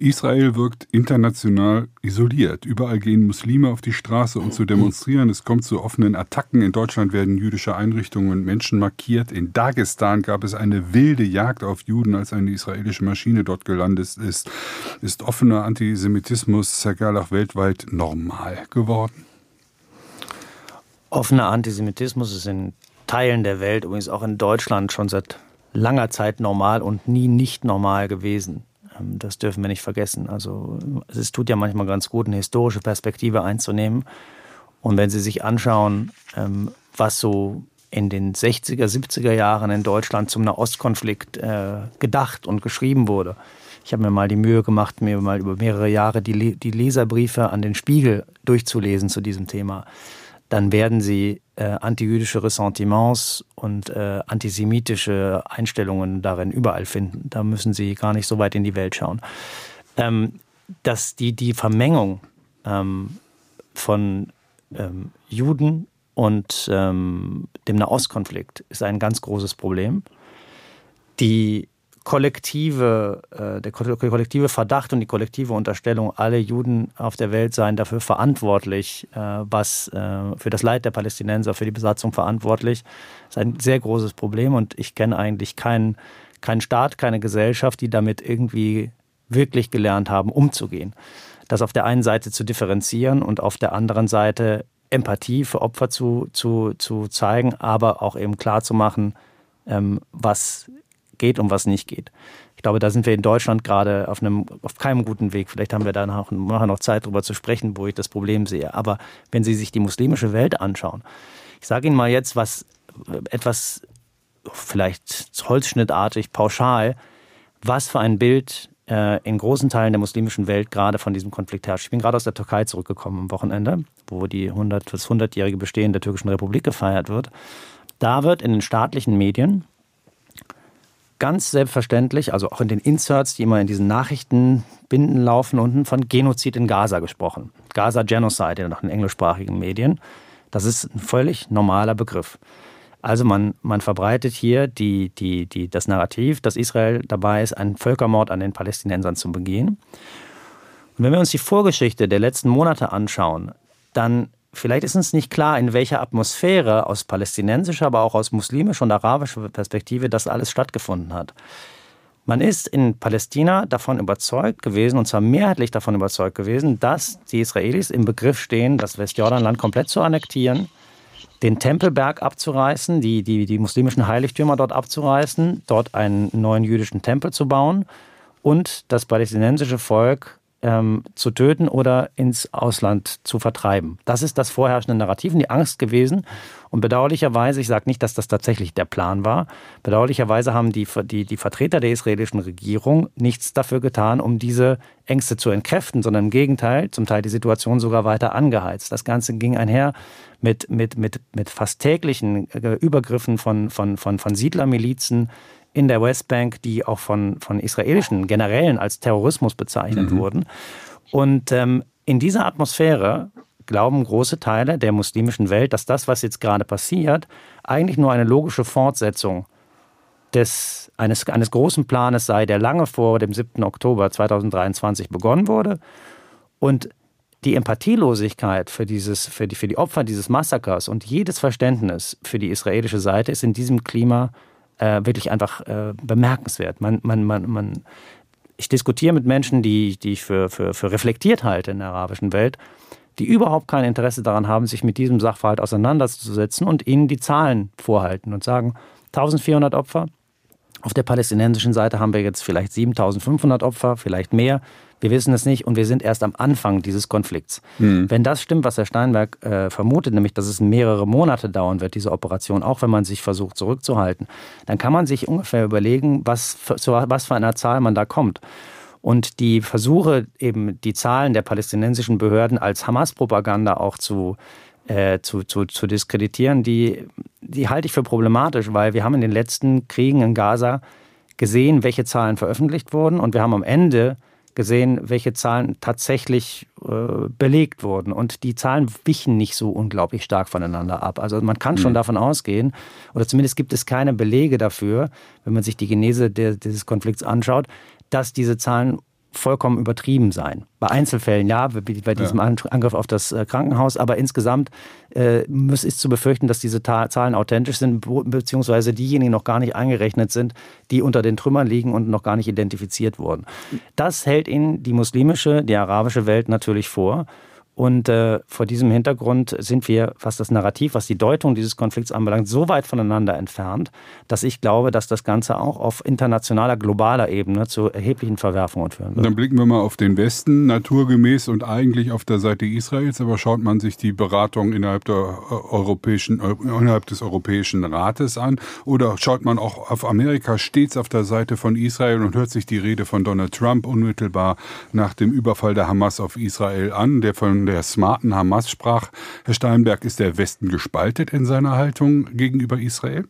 Israel wirkt international isoliert. Überall gehen Muslime auf die Straße, um zu demonstrieren. Es kommt zu offenen Attacken. In Deutschland werden jüdische Einrichtungen und Menschen markiert. In Dagestan gab es eine wilde Jagd auf Juden, als eine israelische Maschine dort gelandet ist. Ist offener Antisemitismus, Herr Gerlach, weltweit normal geworden? Offener Antisemitismus ist in Teilen der Welt, übrigens auch in Deutschland, schon seit langer Zeit normal und nie nicht normal gewesen. Ähm, das dürfen wir nicht vergessen. Also es tut ja manchmal ganz gut, eine historische Perspektive einzunehmen. Und wenn Sie sich anschauen, ähm, was so in den 60er, 70er Jahren in Deutschland zum Nahostkonflikt äh, gedacht und geschrieben wurde. Ich habe mir mal die Mühe gemacht, mir mal über mehrere Jahre die, die Leserbriefe an den Spiegel durchzulesen zu diesem Thema. Dann werden Sie äh, antijüdische Ressentiments und äh, antisemitische Einstellungen darin überall finden. Da müssen Sie gar nicht so weit in die Welt schauen. Ähm, dass die, die Vermengung ähm, von ähm, Juden und ähm, dem Nahostkonflikt ist ein ganz großes Problem. Die kollektive, äh, der kollektive Verdacht und die kollektive Unterstellung, alle Juden auf der Welt seien dafür verantwortlich, äh, was äh, für das Leid der Palästinenser, für die Besatzung verantwortlich, ist ein sehr großes Problem und ich kenne eigentlich keinen keinen Staat, keine Gesellschaft, die damit irgendwie wirklich gelernt haben, umzugehen. Das auf der einen Seite zu differenzieren und auf der anderen Seite Empathie für Opfer zu, zu, zu zeigen, aber auch eben klar zu machen, ähm, was geht und was nicht geht. Ich glaube, da sind wir in Deutschland gerade auf einem auf keinem guten Weg. Vielleicht haben wir da nachher noch Zeit, darüber zu sprechen, wo ich das Problem sehe. Aber wenn Sie sich die muslimische Welt anschauen, ich sage Ihnen mal jetzt was etwas vielleicht holzschnittartig, pauschal, was für ein Bild äh, in großen Teilen der muslimischen Welt gerade von diesem Konflikt herrscht. Ich bin gerade aus der Türkei zurückgekommen am Wochenende, wo die 100, das 100-jährige Bestehen der türkischen Republik gefeiert wird. Da wird in den staatlichen Medien ganz selbstverständlich, also auch in den Inserts, die immer in diesen Nachrichtenbinden laufen, unten von Genozid in Gaza gesprochen. Gaza Genocide in den englischsprachigen Medien. Das ist ein völlig normaler Begriff. Also man, man verbreitet hier die, die, die, das Narrativ, dass Israel dabei ist, einen Völkermord an den Palästinensern zu begehen. Und wenn wir uns die Vorgeschichte der letzten Monate anschauen, dann vielleicht ist uns nicht klar, in welcher Atmosphäre aus palästinensischer, aber auch aus muslimischer und arabischer Perspektive das alles stattgefunden hat. Man ist in Palästina davon überzeugt gewesen, und zwar mehrheitlich davon überzeugt gewesen, dass die Israelis im Begriff stehen, das Westjordanland komplett zu annektieren den Tempelberg abzureißen, die, die, die muslimischen Heiligtümer dort abzureißen, dort einen neuen jüdischen Tempel zu bauen und das palästinensische Volk ähm, zu töten oder ins Ausland zu vertreiben. Das ist das vorherrschende Narrativ und die Angst gewesen. Und bedauerlicherweise, ich sage nicht, dass das tatsächlich der Plan war, bedauerlicherweise haben die, die, die Vertreter der israelischen Regierung nichts dafür getan, um diese Ängste zu entkräften, sondern im Gegenteil, zum Teil die Situation sogar weiter angeheizt. Das Ganze ging einher mit, mit, mit, mit fast täglichen äh, Übergriffen von, von, von, von Siedlermilizen in der Westbank, die auch von, von israelischen Generälen als Terrorismus bezeichnet mhm. wurden. Und ähm, in dieser Atmosphäre glauben große Teile der muslimischen Welt, dass das, was jetzt gerade passiert, eigentlich nur eine logische Fortsetzung des, eines, eines großen Planes sei, der lange vor dem 7. Oktober 2023 begonnen wurde. Und die Empathielosigkeit für, dieses, für, die, für die Opfer dieses Massakers und jedes Verständnis für die israelische Seite ist in diesem Klima äh, wirklich einfach äh, bemerkenswert. Man, man, man, man, ich diskutiere mit Menschen, die, die ich für, für, für reflektiert halte in der arabischen Welt, die überhaupt kein Interesse daran haben, sich mit diesem Sachverhalt auseinanderzusetzen und ihnen die Zahlen vorhalten und sagen, 1400 Opfer. Auf der palästinensischen Seite haben wir jetzt vielleicht 7500 Opfer, vielleicht mehr. Wir wissen es nicht und wir sind erst am Anfang dieses Konflikts. Mhm. Wenn das stimmt, was Herr Steinberg äh, vermutet, nämlich dass es mehrere Monate dauern wird, diese Operation, auch wenn man sich versucht zurückzuhalten, dann kann man sich ungefähr überlegen, was für, zu was für einer Zahl man da kommt. Und die Versuche, eben die Zahlen der palästinensischen Behörden als Hamas-Propaganda auch zu, äh, zu, zu, zu diskreditieren, die, die halte ich für problematisch, weil wir haben in den letzten Kriegen in Gaza gesehen, welche Zahlen veröffentlicht wurden und wir haben am Ende gesehen, welche Zahlen tatsächlich äh, belegt wurden. Und die Zahlen wichen nicht so unglaublich stark voneinander ab. Also man kann schon mhm. davon ausgehen, oder zumindest gibt es keine Belege dafür, wenn man sich die Genese der, dieses Konflikts anschaut, dass diese Zahlen vollkommen übertrieben sein. Bei Einzelfällen ja, wie bei diesem ja. Angriff auf das äh, Krankenhaus, aber insgesamt äh, ist zu befürchten, dass diese Zahlen authentisch sind, beziehungsweise diejenigen noch gar nicht eingerechnet sind, die unter den Trümmern liegen und noch gar nicht identifiziert wurden. Das hält ihnen die muslimische, die arabische Welt natürlich vor. Und äh, vor diesem Hintergrund sind wir, was das Narrativ, was die Deutung dieses Konflikts anbelangt, so weit voneinander entfernt, dass ich glaube, dass das Ganze auch auf internationaler, globaler Ebene zu erheblichen Verwerfungen führen wird. Dann blicken wir mal auf den Westen, naturgemäß und eigentlich auf der Seite Israels. Aber schaut man sich die Beratung innerhalb, der europäischen, innerhalb des Europäischen Rates an oder schaut man auch auf Amerika stets auf der Seite von Israel und hört sich die Rede von Donald Trump unmittelbar nach dem Überfall der Hamas auf Israel an, der von der smarten Hamas sprach. Herr Steinberg, ist der Westen gespaltet in seiner Haltung gegenüber Israel?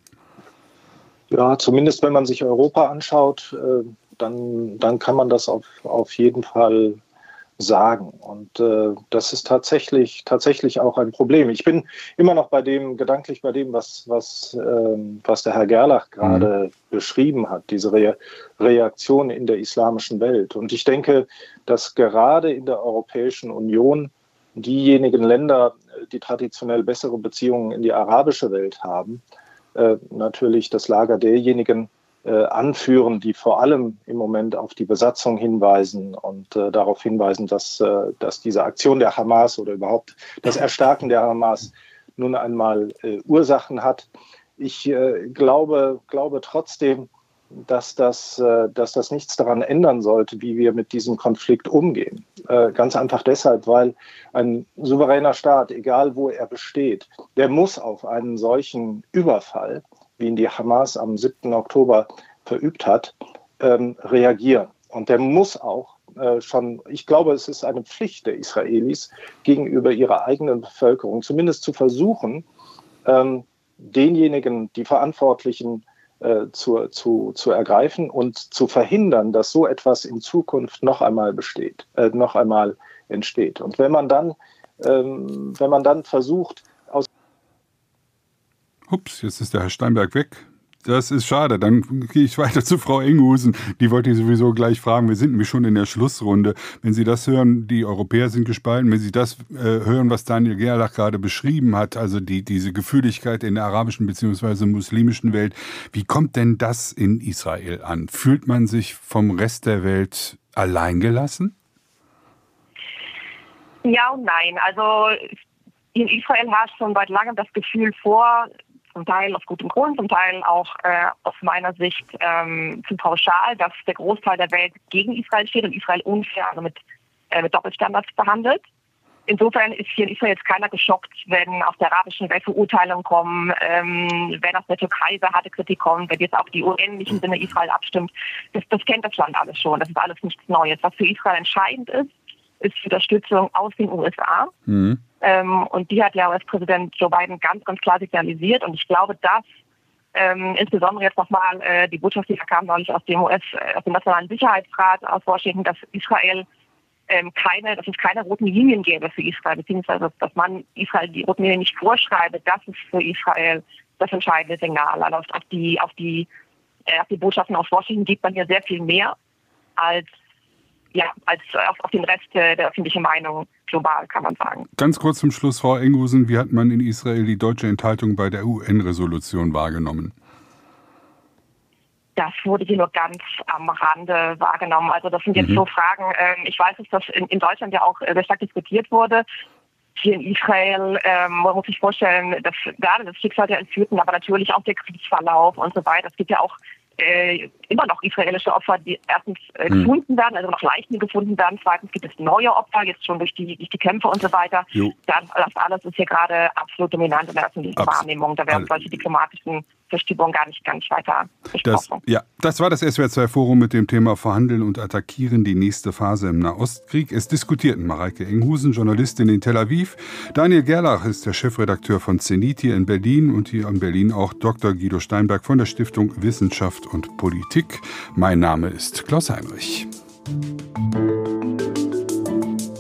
Ja, zumindest wenn man sich Europa anschaut, äh, dann, dann kann man das auf, auf jeden Fall sagen. Und äh, das ist tatsächlich, tatsächlich auch ein Problem. Ich bin immer noch bei dem, gedanklich bei dem, was, was, ähm, was der Herr Gerlach gerade mhm. beschrieben hat, diese Re Reaktion in der islamischen Welt. Und ich denke, dass gerade in der Europäischen Union diejenigen Länder, die traditionell bessere Beziehungen in die arabische Welt haben, äh, natürlich das Lager derjenigen äh, anführen, die vor allem im Moment auf die Besatzung hinweisen und äh, darauf hinweisen, dass, dass diese Aktion der Hamas oder überhaupt das Erstarken der Hamas nun einmal Ursachen hat. Ich glaube, glaube trotzdem, dass das, äh, dass das nichts daran ändern sollte, wie wir mit diesem Konflikt umgehen. Ganz einfach deshalb, weil ein souveräner Staat, egal wo er besteht, der muss auf einen solchen Überfall wie ihn die Hamas am 7. Oktober verübt hat, ähm, reagieren. Und der muss auch äh, schon, ich glaube, es ist eine Pflicht der Israelis gegenüber ihrer eigenen Bevölkerung, zumindest zu versuchen, ähm, denjenigen, die Verantwortlichen äh, zu, zu, zu ergreifen und zu verhindern, dass so etwas in Zukunft noch einmal besteht, äh, noch einmal entsteht. Und wenn man dann, ähm, wenn man dann versucht, Ups, jetzt ist der Herr Steinberg weg. Das ist schade. Dann gehe ich weiter zu Frau Enghusen. Die wollte ich sowieso gleich fragen. Wir sind nämlich schon in der Schlussrunde. Wenn Sie das hören, die Europäer sind gespalten. Wenn Sie das äh, hören, was Daniel Gerlach gerade beschrieben hat, also die, diese Gefühligkeit in der arabischen bzw. muslimischen Welt, wie kommt denn das in Israel an? Fühlt man sich vom Rest der Welt alleingelassen? Ja und nein. Also in Israel herrscht schon seit langem das Gefühl vor, zum Teil aus gutem Grund, zum Teil auch äh, aus meiner Sicht ähm, zu pauschal, dass der Großteil der Welt gegen Israel steht und Israel unfair, also mit, äh, mit Doppelstandards behandelt. Insofern ist hier in Israel jetzt keiner geschockt, wenn aus der arabischen Welt Verurteilungen kommen, ähm, wenn aus der Türkei so harte Kritik kommt, wenn jetzt auch die UN nicht im Sinne Israel abstimmt. Das, das kennt das Land alles schon. Das ist alles nichts Neues. Was für Israel entscheidend ist, ist die Unterstützung aus den USA. Mhm. Ähm, und die hat ja US-Präsident Joe Biden ganz, ganz klar signalisiert. Und ich glaube, dass ähm, insbesondere jetzt nochmal äh, die Botschaft, die kam neulich aus dem US, äh, aus dem Nationalen Sicherheitsrat aus Washington, dass Israel ähm, keine, dass es keine roten Linien gäbe für Israel, beziehungsweise dass man Israel die roten Linien nicht vorschreibe, das ist für Israel das entscheidende Signal. Also auf die, auf die, äh, auf die Botschaften aus Washington gibt man hier sehr viel mehr als ja, als auf, auf den Rest der öffentlichen Meinung global, kann man sagen. Ganz kurz zum Schluss, Frau Enghusen, wie hat man in Israel die deutsche Enthaltung bei der UN-Resolution wahrgenommen? Das wurde hier nur ganz am Rande wahrgenommen. Also das sind jetzt mhm. so Fragen, ähm, ich weiß, dass das in, in, Deutschland ja auch sehr stark diskutiert wurde. Hier in Israel, ähm, man muss sich vorstellen, dass gerade das Schicksal der Entführten, aber natürlich auch der Kriegsverlauf und so weiter. Es gibt ja auch äh, immer noch israelische Opfer, die erstens äh, hm. gefunden werden, also noch Leichen gefunden werden. Zweitens gibt es neue Opfer, jetzt schon durch die, durch die Kämpfe und so weiter. Das, das alles ist hier gerade absolut dominant in der öffentlichen Abs Wahrnehmung. Da werden solche diplomatischen Verschiebungen gar nicht, gar nicht weiter besprochen. Das, ja, das war das SWR2-Forum mit dem Thema Verhandeln und Attackieren, die nächste Phase im Nahostkrieg. Es diskutierten Mareike Enghusen, Journalistin in Tel Aviv. Daniel Gerlach ist der Chefredakteur von Zenit hier in Berlin und hier in Berlin auch Dr. Guido Steinberg von der Stiftung Wissenschaft und Politik. Mein Name ist Klaus Heinrich.